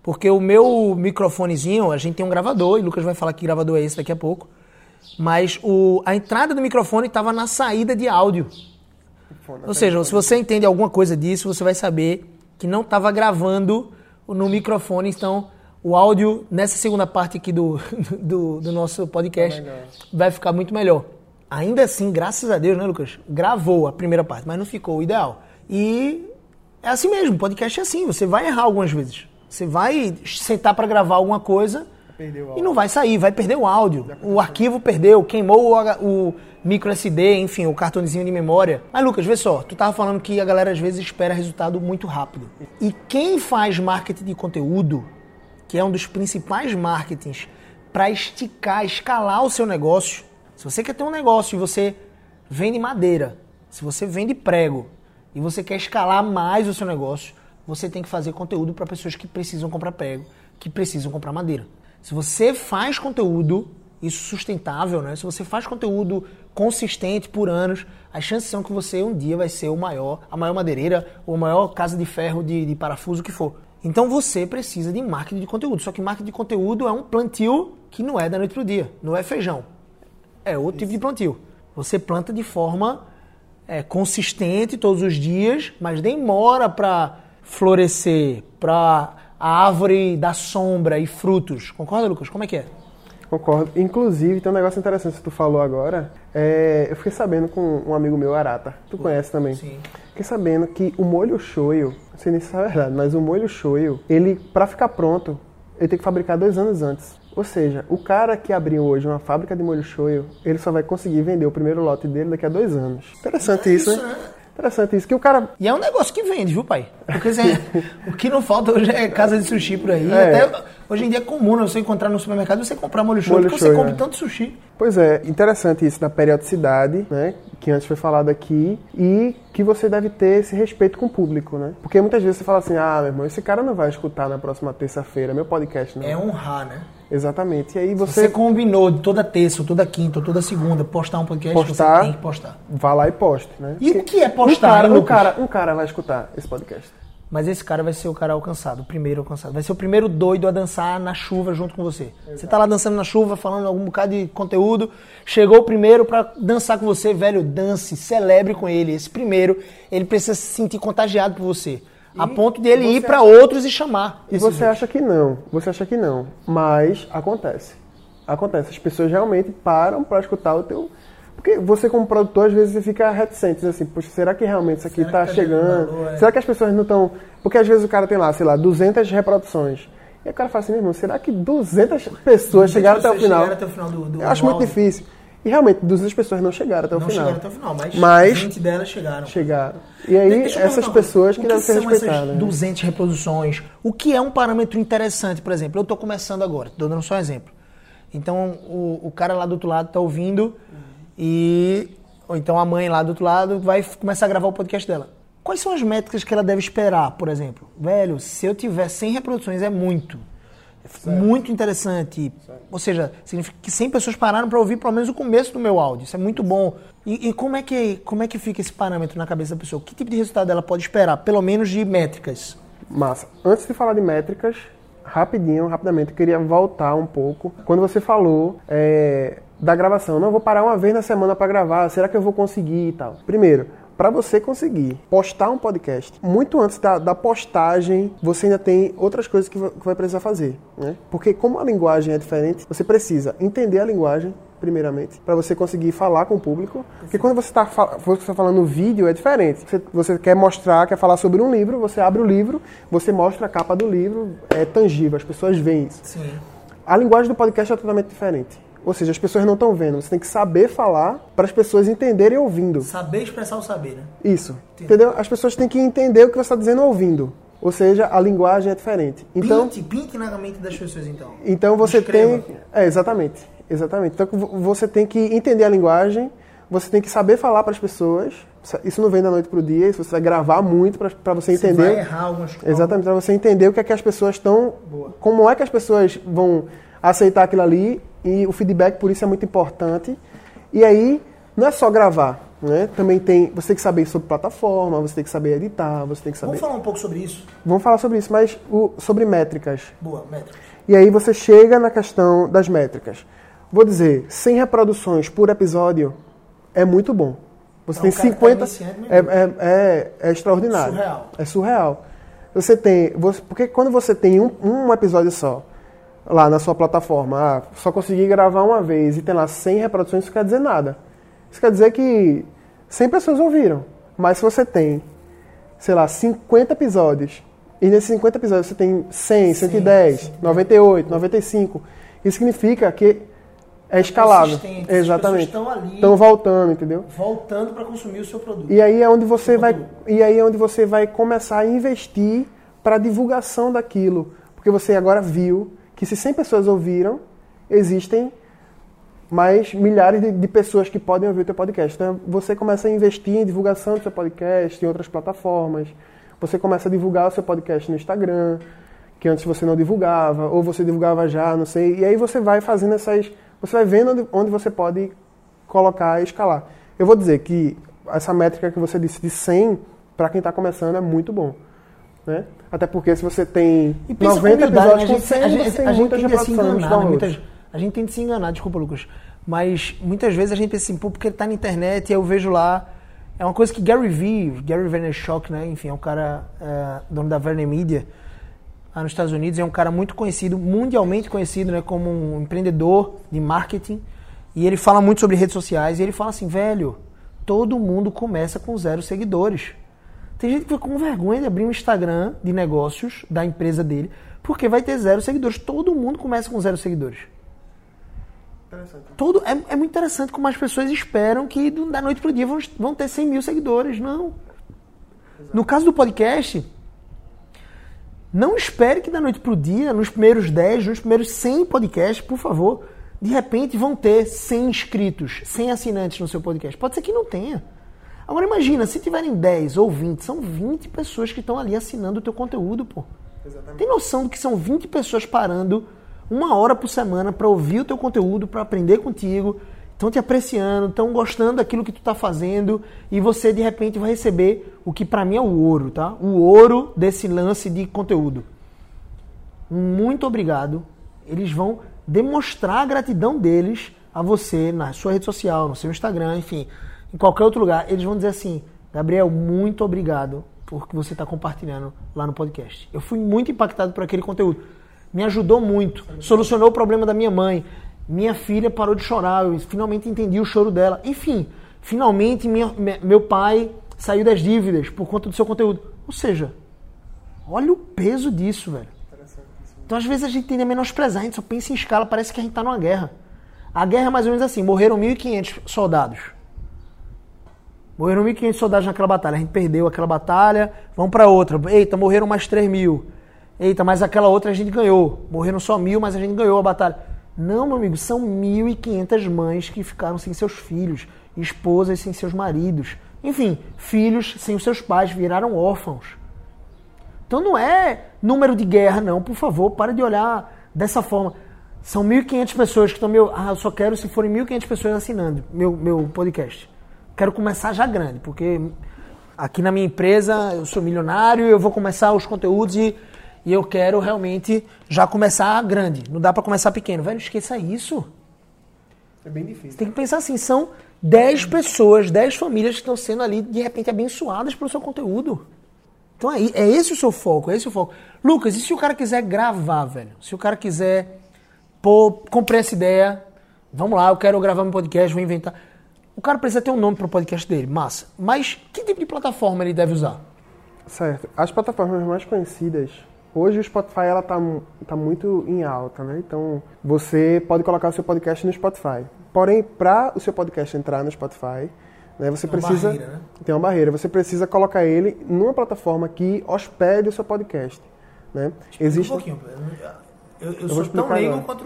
Porque o meu microfonezinho, a gente tem um gravador, e o Lucas vai falar que gravador é esse daqui a pouco. Mas o, a entrada do microfone estava na saída de áudio. Ou seja, se você entende alguma coisa disso, você vai saber que não estava gravando no microfone. Então, o áudio, nessa segunda parte aqui do, [LAUGHS] do, do nosso podcast, tá vai ficar muito melhor. Ainda assim, graças a Deus, né, Lucas? Gravou a primeira parte, mas não ficou o ideal. E é assim mesmo, podcast é assim, você vai errar algumas vezes. Você vai sentar para gravar alguma coisa e não vai sair, vai perder o áudio. O arquivo perdeu, queimou o, o micro SD, enfim, o cartãozinho de memória. Mas Lucas, vê só, tu tava falando que a galera às vezes espera resultado muito rápido. E quem faz marketing de conteúdo, que é um dos principais marketings para esticar, escalar o seu negócio, se você quer ter um negócio e você vende madeira, se você vende prego e você quer escalar mais o seu negócio, você tem que fazer conteúdo para pessoas que precisam comprar prego, que precisam comprar madeira. Se você faz conteúdo, isso sustentável, né? Se você faz conteúdo consistente por anos, as chances são que você um dia vai ser o maior, a maior madeireira ou a maior casa de ferro de, de parafuso que for. Então você precisa de marketing de conteúdo. Só que marketing de conteúdo é um plantio que não é da noite pro dia, não é feijão é outro tipo de plantio. Você planta de forma é, consistente todos os dias, mas demora para florescer, para a árvore dar sombra e frutos. Concorda, Lucas? Como é que é? Concordo. Inclusive, tem um negócio interessante que tu falou agora. É, eu fiquei sabendo com um amigo meu, Arata. Tu conhece também? Sim. Fiquei sabendo que o molho shoyu, não sei nem se é verdade, mas o molho shoyu, ele, para ficar pronto, ele tem que fabricar dois anos antes. Ou seja, o cara que abriu hoje uma fábrica de molho shoyu, ele só vai conseguir vender o primeiro lote dele daqui a dois anos. Interessante é isso, isso, né? Interessante isso, que o cara... E é um negócio que vende, viu, pai? Porque assim, [LAUGHS] o que não falta hoje é casa de sushi por aí. É. Até Hoje em dia é comum né, você encontrar no supermercado você comprar molho show, Molho porque você show, come é. tanto sushi. Pois é, interessante isso da periodicidade, né? Que antes foi falado aqui, e que você deve ter esse respeito com o público, né? Porque muitas vezes você fala assim, ah, meu irmão, esse cara não vai escutar na próxima terça-feira meu podcast, não. É honrar, né? Exatamente. E aí Você você, combinou de toda terça, ou toda quinta, ou toda segunda postar um podcast, Postar. você tem que postar. vá lá e poste, né? E o Porque que é postar, um cara, um cara, um cara vai escutar esse podcast. Mas esse cara vai ser o cara alcançado, o primeiro alcançado. Vai ser o primeiro doido a dançar na chuva junto com você. Você tá lá dançando na chuva, falando algum bocado de conteúdo. Chegou o primeiro pra dançar com você, velho, dance, celebre com ele. Esse primeiro, ele precisa se sentir contagiado por você. A ponto de ele ir pra outros e chamar. E você acha que não, você acha que não, mas acontece. Acontece, as pessoas realmente param pra escutar o teu... Porque você como produtor, às vezes você fica reticente, diz assim, poxa, será que realmente isso aqui Será tá chegando? valor, é? Será que as pessoas não estão... Porque às vezes o cara tem lá, sei lá, 200 reproduções. E o cara fala assim, meu irmão, será que 200 pessoas chegaram até o pessoas final? chegaram até o final do- do- Eu acho muito difícil. E realmente, 200 pessoas não chegaram até o Não final. chegaram até o final, mas, Mas- 20 delas chegaram. Chegaram. E aí, Deixa essas pessoas que O devem ser essas respeitadas. né? 200 reproduções. O que é um parâmetro interessante, por exemplo? Eu estou começando agora, estou dando só um exemplo. Então, o, o cara lá do outro lado está ouvindo e... Ou então a mãe lá do outro lado vai começar a gravar o podcast dela. Quais são as métricas que ela deve esperar, por exemplo? Velho, se eu tiver 100 reproduções é muito. É muito interessante. Ou seja, significa que 100 pessoas pararam para ouvir pelo menos o começo do meu áudio. Isso é muito bom. E, e como, é que, como é que fica esse parâmetro na cabeça da pessoa? Que tipo de resultado ela pode esperar? Pelo menos de métricas. Massa. Antes de falar de métricas, rapidinho, rapidamente, eu queria voltar um pouco. Quando você falou é, da gravação, não, eu vou parar uma vez na semana para gravar, será que eu vou conseguir e tal? Primeiro, para você conseguir postar um podcast, muito antes da, da postagem, você ainda tem outras coisas que, que vai precisar fazer. Né? Porque como a linguagem é diferente, você precisa entender a linguagem, primeiramente, para você conseguir falar com o público. Porque quando você está falando no vídeo, é diferente. Você, você quer mostrar, quer falar sobre um livro, você abre o livro, você mostra a capa do livro, é tangível, as pessoas veem isso. Sim. A linguagem do podcast é totalmente diferente. Ou seja, as pessoas não estão vendo, você tem que saber falar para as pessoas entenderem ouvindo. Saber expressar o saber, né? Isso. Entendeu? As pessoas têm que entender o que você está dizendo ouvindo. Ou seja, a linguagem é diferente. Então, Pinte, pinte na mente das pessoas, então. então você tem. É, exatamente. Exatamente. Então vo- você tem que entender a linguagem, você tem que saber falar para as pessoas. Isso não vem da noite para o dia, isso você vai gravar muito para você Você entender. vai errar algumas coisas. Exatamente, para você entender o que é que as pessoas estão. Como é que as pessoas vão aceitar aquilo ali e o feedback por isso é muito importante. E aí, não é só gravar, né? Também tem. Você tem que saber sobre plataforma, você tem que saber editar, você tem que saber. Vamos falar um pouco sobre isso? Vamos falar sobre isso, mas o- sobre métricas. Boa, métricas. E aí você chega na questão das métricas. Vou dizer, 100 reproduções por episódio é muito bom. Você Pra um tem cara que tá 50. iniciante, meu é, é, é, é extraordinário. Surreal. É surreal. Você tem. Você, porque quando você tem um, um episódio só lá na sua plataforma, ah, só consegui gravar uma vez e tem lá 100 reproduções, isso quer dizer nada. Isso quer dizer que 100 pessoas ouviram. Mas se você tem, sei lá, 50 episódios, e nesses 50 episódios você tem 100, 110, 98, 95, isso significa que é escalável. Exatamente. estão ali. Estão voltando, entendeu? Voltando para consumir o seu produto. E aí é onde você vai, e aí é onde você vai começar a investir para divulgação daquilo, porque você agora viu que se 100 pessoas ouviram, existem mais milhares de, de pessoas que podem ouvir o teu podcast. Então você começa a investir em divulgação do seu podcast em outras plataformas. Você começa a divulgar o seu podcast no Instagram, que antes você não divulgava, ou você divulgava já, não sei. E aí você vai fazendo essas, você vai vendo onde, onde você pode colocar e escalar. Eu vou dizer que essa métrica que você disse de 100 para quem está começando é muito bom. Né? Até porque se você tem E pensa 90 com humildade, episódios né? com 100, a gente, você tem a gente muitas tende a se enganar, né? muitas, a gente tende a se enganar, desculpa, Lucas. Mas muitas vezes a gente pensa assim, pô, porque ele tá na internet e eu vejo lá. É uma coisa que Gary Vee, Gary Vaynerchuk, né? Enfim, é um cara é, dono da Vayner Media lá nos Estados Unidos. É um cara muito conhecido, mundialmente conhecido, né? Como um empreendedor de marketing. E ele fala muito sobre redes sociais. E ele fala assim, velho, todo mundo começa com zero seguidores. Tem gente que fica com vergonha de abrir um Instagram de negócios da empresa dele, porque vai ter zero seguidores. Todo mundo começa com zero seguidores. Todo, é, é muito interessante como as pessoas esperam que da noite pro dia vão, vão ter 100 mil seguidores. Não. No caso do podcast, Não espere que da noite pro dia, nos primeiros 10, nos primeiros 100 podcasts, por favor, de repente vão ter 100 inscritos, 100 assinantes no seu podcast. Pode ser que não tenha. Agora imagina, se tiverem 10 ou 20, são 20 pessoas que estão ali assinando o teu conteúdo, pô. Exatamente. Tem noção do que são 20 pessoas parando uma hora por semana para ouvir o teu conteúdo, para aprender contigo, estão te apreciando, estão gostando daquilo que tu está fazendo e você de repente vai receber o que para mim é o ouro, tá? O ouro desse lance de conteúdo. Muito obrigado. Eles vão demonstrar a gratidão deles a você na sua rede social, no seu Instagram, enfim, em qualquer outro lugar. Eles vão dizer assim: Gabriel, muito obrigado por que você está compartilhando lá no podcast. Eu fui muito impactado por aquele conteúdo. Me ajudou muito. Solucionou o problema da minha mãe. Minha filha parou de chorar. Eu finalmente entendi o choro dela. Enfim, finalmente minha, meu pai saiu das dívidas por conta do seu conteúdo. Ou seja, olha o peso disso, velho. Então, às vezes, a gente tende a menosprezar, a gente só pensa em escala, parece que a gente está numa guerra. A guerra é mais ou menos assim: morreram 1.500 soldados. Morreram 1.500 soldados naquela batalha. A gente perdeu aquela batalha, vamos para outra. Eita, morreram mais 3 mil. Eita, mas aquela outra a gente ganhou. Morreram só mil, mas a gente ganhou a batalha. Não, meu amigo, são 1.500 mães que ficaram sem seus filhos, esposas sem seus maridos. Enfim, filhos sem os seus pais, viraram órfãos. Então não é número de guerra, não. Por favor, para de olhar dessa forma. São 1.500 pessoas que estão meu. Ah, eu só quero se forem 1.500 pessoas assinando meu, meu podcast. Quero começar já grande, porque aqui na minha empresa eu sou milionário, eu vou começar os conteúdos e, e eu quero realmente já começar grande. Não dá para começar pequeno. Velho, esqueça isso. É bem difícil. Você tem que pensar assim, são 10 pessoas, 10 famílias que estão sendo ali, de repente, abençoadas pelo seu conteúdo. Então é, é esse o seu foco, é esse o foco. Lucas, e se o cara quiser gravar, velho? Se o cara quiser, pô, comprei essa ideia, vamos lá, eu quero gravar meu podcast, vou inventar. O cara precisa ter um nome para o podcast dele, massa. Mas que tipo de plataforma ele deve usar? Certo. As plataformas mais conhecidas, hoje o Spotify ela tá, tá muito em alta, né? Então você pode colocar o seu podcast no Spotify. Porém, para o seu podcast entrar no Spotify, né, você tem precisa barreira, né? tem uma barreira. Você precisa colocar ele numa plataforma que hospede o seu podcast, né? Existe um pouquinho. Eu, eu, eu sou tão leigo quanto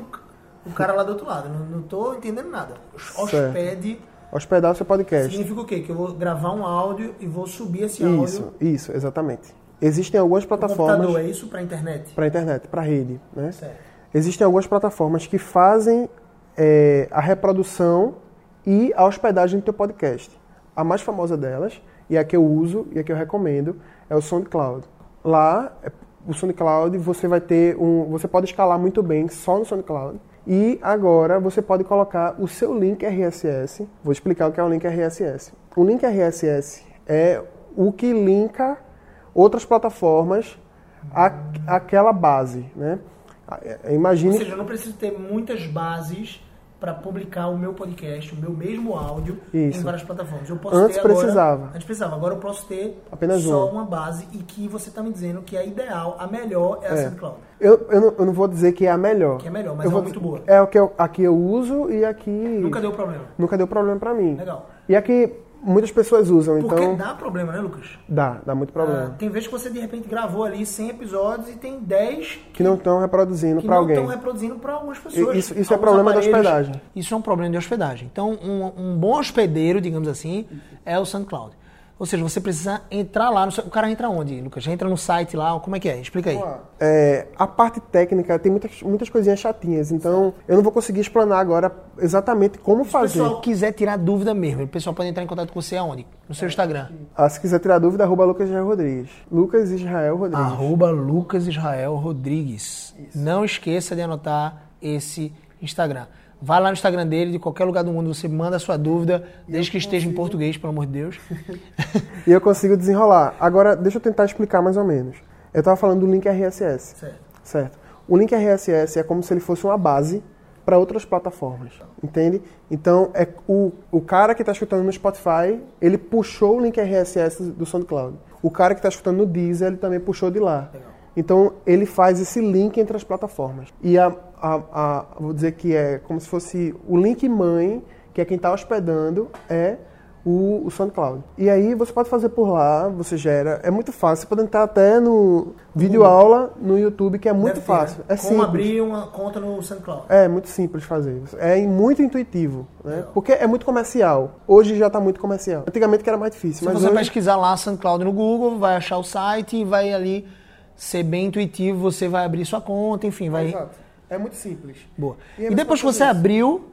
o cara lá do outro lado. Não, não tô entendendo nada. Hospede certo hospedar o seu podcast. Significa o quê? Que eu vou gravar um áudio e vou subir esse áudio. Isso, isso, exatamente. Existem algumas plataformas. Computador, é isso para internet? Para internet, para rede, né? Certo. Existem algumas plataformas que fazem é, a reprodução e a hospedagem do teu podcast. A mais famosa delas, e a que eu uso e a que eu recomendo, é o SoundCloud. Lá, é, o SoundCloud, você vai ter um, você pode escalar muito bem só no SoundCloud. E agora você pode colocar o seu link RSS. Vou explicar o que é o link RSS. O link RSS é o que linka outras plataformas à, àquela base, né? Imagine... Ou seja, eu não preciso ter muitas bases para publicar o meu podcast, o meu mesmo áudio Isso. em várias plataformas. Eu posso antes ter precisava. Agora, antes precisava. Agora eu posso ter Apenas só uma. uma base e que você está me dizendo que a ideal, a melhor é a é. SoundCloud. Eu, eu não, eu, não, vou dizer que é a melhor. Que é melhor, mas eu é vou, muito boa. É o que eu, aqui eu uso e aqui... Nunca deu problema. Nunca deu problema para mim. Legal. E aqui muitas pessoas usam, Porque então... dá problema, né, Lucas? Dá, dá muito problema. Ah, tem vezes que você, de repente, gravou ali 100 episódios e tem 10... Que, que não estão reproduzindo para alguém. Que não estão reproduzindo para algumas pessoas. Isso, isso é problema da hospedagem. Isso é um problema de hospedagem. Então, um, um bom hospedeiro, digamos assim, é o SoundCloud. Ou seja, você precisa entrar lá. No, o cara entra onde, Lucas? Já entra no site lá? Como é que é? Explica aí. É, a parte técnica tem muitas, muitas coisinhas chatinhas, então eu não vou conseguir explanar agora exatamente como se fazer. Se o pessoal quiser tirar dúvida mesmo, o pessoal pode entrar em contato com você aonde? No seu Instagram. Ah, se quiser tirar dúvida, arroba Lucas Israel Rodrigues. Lucas Israel Rodrigues. Arroba Lucas Israel Rodrigues. Isso. Não esqueça de anotar esse Instagram. Vai lá no Instagram dele, de qualquer lugar do mundo, você manda a sua dúvida, e desde que consigo... esteja em português, pelo amor de Deus. [LAUGHS] e eu consigo desenrolar. Agora, deixa eu tentar explicar mais ou menos. Eu estava falando do link RSS. Certo. certo. O link RSS é como se ele fosse uma base para outras plataformas, entende? Então, é o, o cara que está escutando no Spotify, ele puxou o link RSS do SoundCloud. O cara que está escutando no Deezer, ele também puxou de lá. Legal. Então, ele faz esse link entre as plataformas. E a, a, a, vou dizer que é como se fosse o link mãe, que é quem está hospedando, é o, o SoundCloud. E aí você pode fazer por lá, você gera. É muito fácil. Você pode entrar até no vídeo aula no YouTube, que é muito ter, né? fácil. É Como simples. abrir uma conta no SoundCloud. É muito simples fazer. É muito intuitivo, né? Porque é muito comercial. Hoje já está muito comercial. Antigamente que era mais difícil, Se você hoje... pesquisar lá SoundCloud no Google, vai achar o site e vai ali ser bem intuitivo, você vai abrir sua conta, enfim, vai. Exato. É muito simples. Boa. E aí E, depois que você fazer abriu,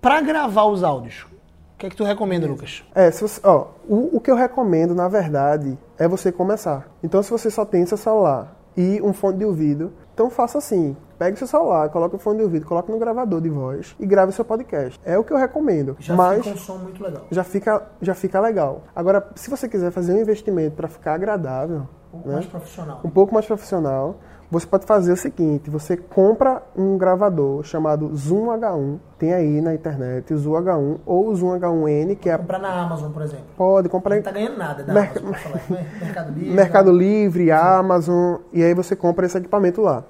pra gravar os áudios, o que é que tu recomenda, Lucas? É, se você, ó, o, o que eu recomendo, na verdade, é você começar. Então, se você só tem seu celular e um fone de ouvido, então faça assim. Pegue seu celular, coloque o fone de ouvido, coloque no gravador de voz e grave seu podcast. É o que eu recomendo. mas fica um som muito legal. já fica, já fica legal. Agora, se você quiser fazer um investimento para ficar agradável, Um pouco né? mais profissional. um pouco mais profissional, você pode fazer o seguinte: você compra um gravador chamado Zoom H1, tem aí na internet o Zoom H1 ou o Zoom H1N, que é Comprar na Amazon, por exemplo. pode comprar Não em tá ganhando nada da Merc- Amazon, né? [LAUGHS] Mercado Livre. Mercado Livre, Amazon, e aí você compra esse equipamento lá,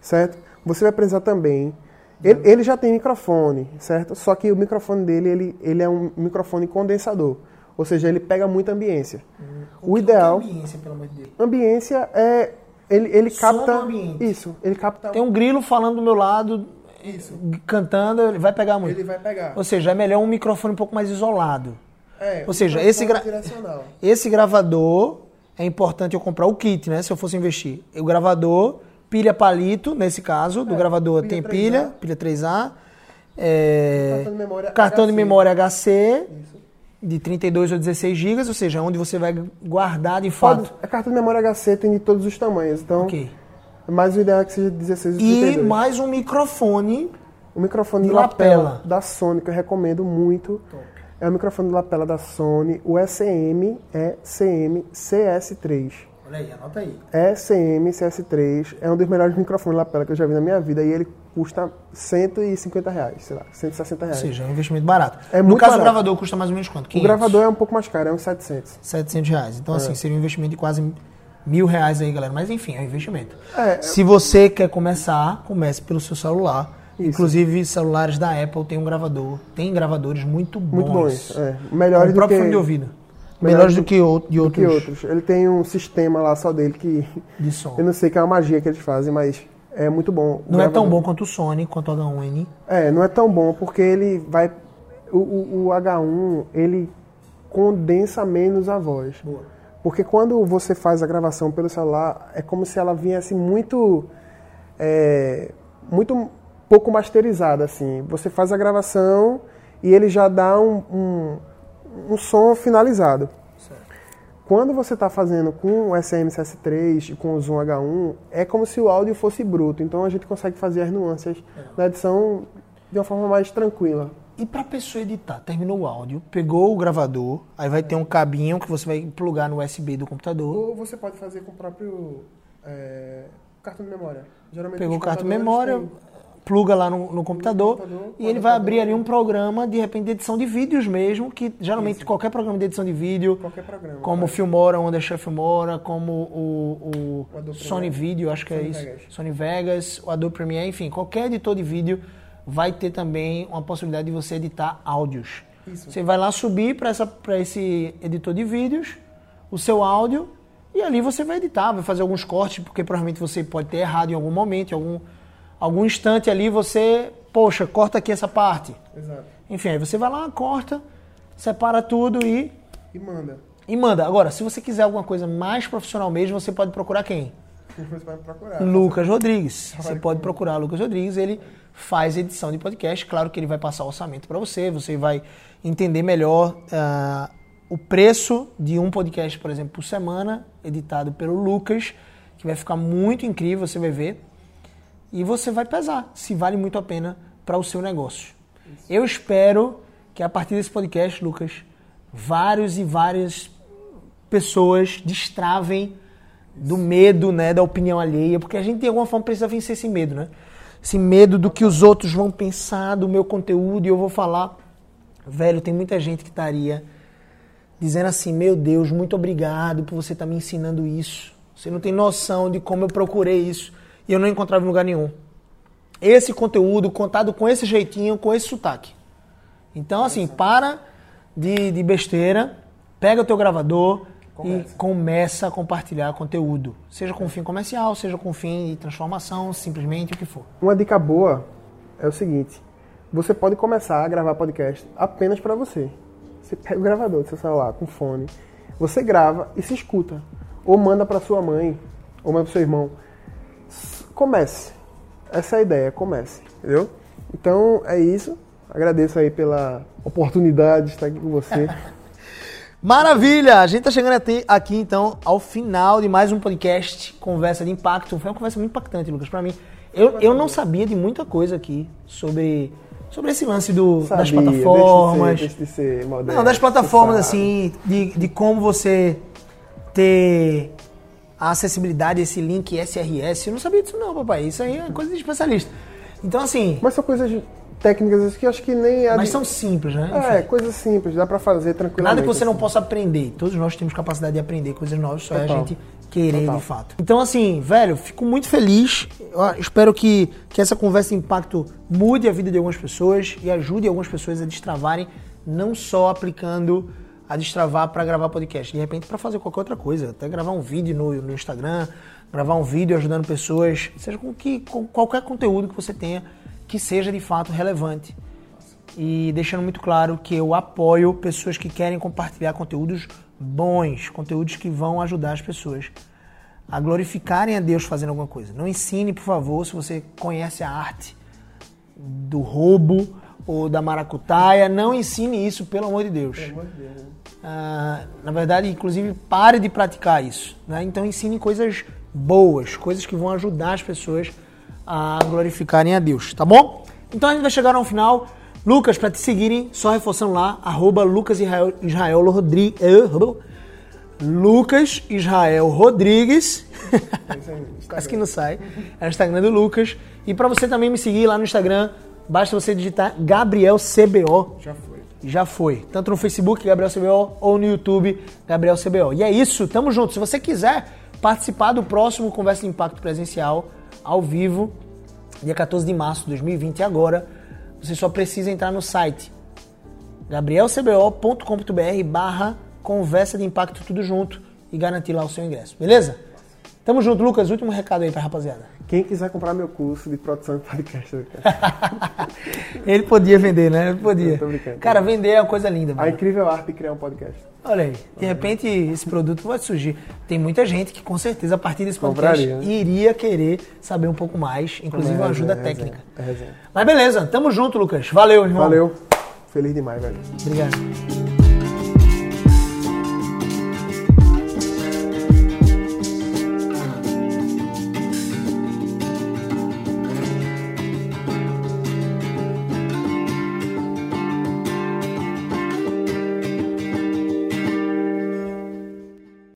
certo? Você vai precisar também. Ele, ele já tem microfone, certo? Só que o microfone dele ele, ele é um microfone condensador, ou seja, ele pega muita ambiência. O, que- ideal, que é ambiência, pelo amor de Deus? ambiência é ele, ele Som capta do ambiente. isso, ele capta Tem um grilo falando do meu lado, cantando, ele vai pegar muito. Ele vai pegar. Ou seja, é melhor um microfone um pouco mais isolado. É, Ou seja, esse gra-. Esse gravador, é importante eu comprar o kit, né? Se eu fosse investir. O gravador, pilha palito, nesse caso, do gravador pilha tem 3A. pilha, pilha 3A. é, Cartão de memória cartão de HC. memória HC Isso. De 32 ou 16 GB, ou seja, onde você vai guardar de fato. a carta de memória HC tem de todos os tamanhos, então, Ok. mas o ideal é que seja 16 e E 32. mais um microfone. O microfone de de lapela, lapela. da Sony, que eu recomendo muito. É o microfone de lapela da Sony, o SM é CM CS3. Olha aí, anota aí. ECM CS3 é um dos melhores microfones de lapela que eu já vi na minha vida e ele custa 150 reais, sei lá, 160 Ou reais. seja, é um investimento barato. É no muito caso, barato. o gravador custa mais ou menos quanto? O 500? gravador é um pouco mais caro, é uns 700. 700 reais. É. Então, assim, seria um investimento de quase mil reais aí, galera. Mas, enfim, é um investimento. É, Se você quer começar, comece pelo seu celular. Isso. Inclusive, celulares da Apple tem um gravador. Tem gravadores muito bons. muito bons. É, melhores o do próprio que, fone de ouvido. melhores do, do- que, outro, de do outros que outros. Ele tem um sistema lá só dele que de som. [LAUGHS] eu não sei que é uma magia que eles fazem, mas é muito bom. O Não é tão gravador- bom quanto o Sony, quanto o H1N. É, não é tão bom porque ele vai. O, o- o H1 ele condensa menos a voz. Boa. Porque quando você faz a gravação pelo celular, é como se ela viesse muito. é, muito pouco masterizada, assim. Você faz a gravação e ele já dá um, um, um som finalizado. Quando você está fazendo com o SM-CS3 e com o Zoom H1, é como se o áudio fosse bruto. Então a gente consegue fazer as nuances da edição de uma forma mais tranquila. E pra pessoa editar, terminou o áudio, pegou o gravador, aí vai ter um cabinho que você vai plugar no USB do computador. Ou você pode fazer com o próprio é, cartão de memória. Geralmente Pegou o cartão de memória, têm- pluga lá no, no computador, computador, e ele vai abrir ali um programa, de repente, de edição de vídeos mesmo, que geralmente qualquer programa de edição de vídeo, Qualquer programa. como o faz. Filmora, o Wonderchef Filmora, como o, o O Sony. Video, acho que é Sony isso, Vegas. Sony Vegas, o Adobe Premiere, enfim, qualquer editor de vídeo vai ter também uma possibilidade de você editar áudios. Isso. Você vai lá subir para esse editor de vídeos o seu áudio e ali você vai editar, vai fazer alguns cortes, porque provavelmente você pode ter errado em algum momento, em algum, algum instante ali você, poxa, corta aqui essa parte. Exato. Enfim, aí você vai lá, corta, separa tudo e, E manda. e manda. Agora, se você quiser alguma coisa mais profissional mesmo, você pode procurar quem? Você vai procurar. Lucas Rodrigues. Você pode procurar Lucas Rodrigues, ele faz edição de podcast. Claro que ele vai passar o orçamento para você, você vai entender melhor ah, o preço de um podcast, por exemplo, por semana, editado pelo Lucas, que vai ficar muito incrível, você vai ver. E você vai pesar se vale muito a pena para o seu negócio. Eu espero que a partir desse podcast, Lucas, vários e várias pessoas destravem do medo, né, da opinião alheia, porque a gente de alguma forma precisa vencer esse medo, né? Esse medo do que os outros vão pensar do meu conteúdo e eu vou falar. Velho, tem muita gente que estaria dizendo assim: "Meu Deus, muito obrigado por você estar me ensinando isso. Você não tem noção de como eu procurei isso e eu não encontrava em lugar nenhum." Esse conteúdo contado com esse jeitinho, com esse sotaque. Então, assim, para de, de besteira, pega o teu gravador Começa. e começa a compartilhar conteúdo. Seja com fim comercial, seja com fim de transformação, simplesmente o que for. Uma dica boa é o seguinte: você pode começar a gravar podcast apenas para você. Você pega o gravador do seu celular com fone, você grava e se escuta. Ou manda para sua mãe, ou manda para seu irmão. Comece. Essa é a ideia, comece. Entendeu? Então é isso. Agradeço aí pela oportunidade de estar aqui com você. [LAUGHS] Maravilha! A gente tá chegando até- aqui então ao final de mais um podcast Conversa de Impacto. Foi uma conversa muito impactante, Lucas, pra mim. Eu, eu não sabia de muita coisa aqui sobre, sobre esse lance do, das Sabia, plataformas. Deixa de ser, deixa de ser moderno, Não, das plataformas, assim, de, de como você ter a acessibilidade, esse link SRS. Eu não sabia disso não, papai. Isso aí é coisa de especialista. Então, assim, Mas são coisas técnicas que acho que nem é. mas de- são simples, né? É, coisas simples, dá pra fazer tranquilamente. Nada que você não assim. possa aprender. Todos nós temos capacidade de aprender coisas novas, só é a Total. gente querer Total. de fato. Então, assim, velho, fico muito feliz. Eu espero que, que essa conversa de impacto mude a vida de algumas pessoas e ajude algumas pessoas a destravarem, não só aplicando a destravar para gravar podcast, de repente para fazer qualquer outra coisa, até gravar um vídeo no, no Instagram, gravar um vídeo ajudando pessoas, seja com que com qualquer conteúdo que você tenha que seja de fato relevante. E deixando muito claro que eu apoio pessoas que querem compartilhar conteúdos bons, conteúdos que vão ajudar as pessoas a glorificarem a Deus fazendo alguma coisa. Não ensine, por favor, se você conhece a arte do roubo ou da maracutaia, não ensine isso, pelo amor de Deus. Ah, na verdade, inclusive, pare de praticar isso. né? Então, ensine coisas boas, coisas que vão ajudar as pessoas a glorificarem a Deus, tá bom? Então, a gente vai chegar ao final. Lucas, para te seguirem, só reforçando lá, arroba Lucas Israel, Israel Rodrigues. Lucas Israel Rodrigues. Quase [LAUGHS] que não sai. É o Instagram do Lucas. E para você também me seguir lá no Instagram, basta você digitar Gabriel CBO. Já foi. Já foi. Tanto no Facebook, Gabriel CBO, ou no YouTube, Gabriel CBO. E é isso, tamo junto. Se você quiser participar do próximo Conversa de Impacto presencial, ao vivo, dia 14 de março de 2020, agora, você só precisa entrar no site gabrielcbo.com.br barra conversa de impacto tudo junto e garantir lá o seu ingresso, beleza? Tamo junto, Lucas. Último recado aí pra rapaziada. Quem quiser comprar meu curso de produção de podcast. [LAUGHS] Ele podia vender, né? Ele podia. Eu tô brincando. Cara, vender é uma coisa linda, a velho. incrível arte de criar um podcast. Olha aí, de repente esse produto vai surgir. Tem muita gente que com certeza a partir desse podcast Compraria, né? iria querer saber um pouco mais, inclusive uma É ajuda resenha, técnica. É resenha. Mas beleza, tamo junto, Lucas. Valeu, irmão. Valeu. Feliz demais, velho. Obrigado.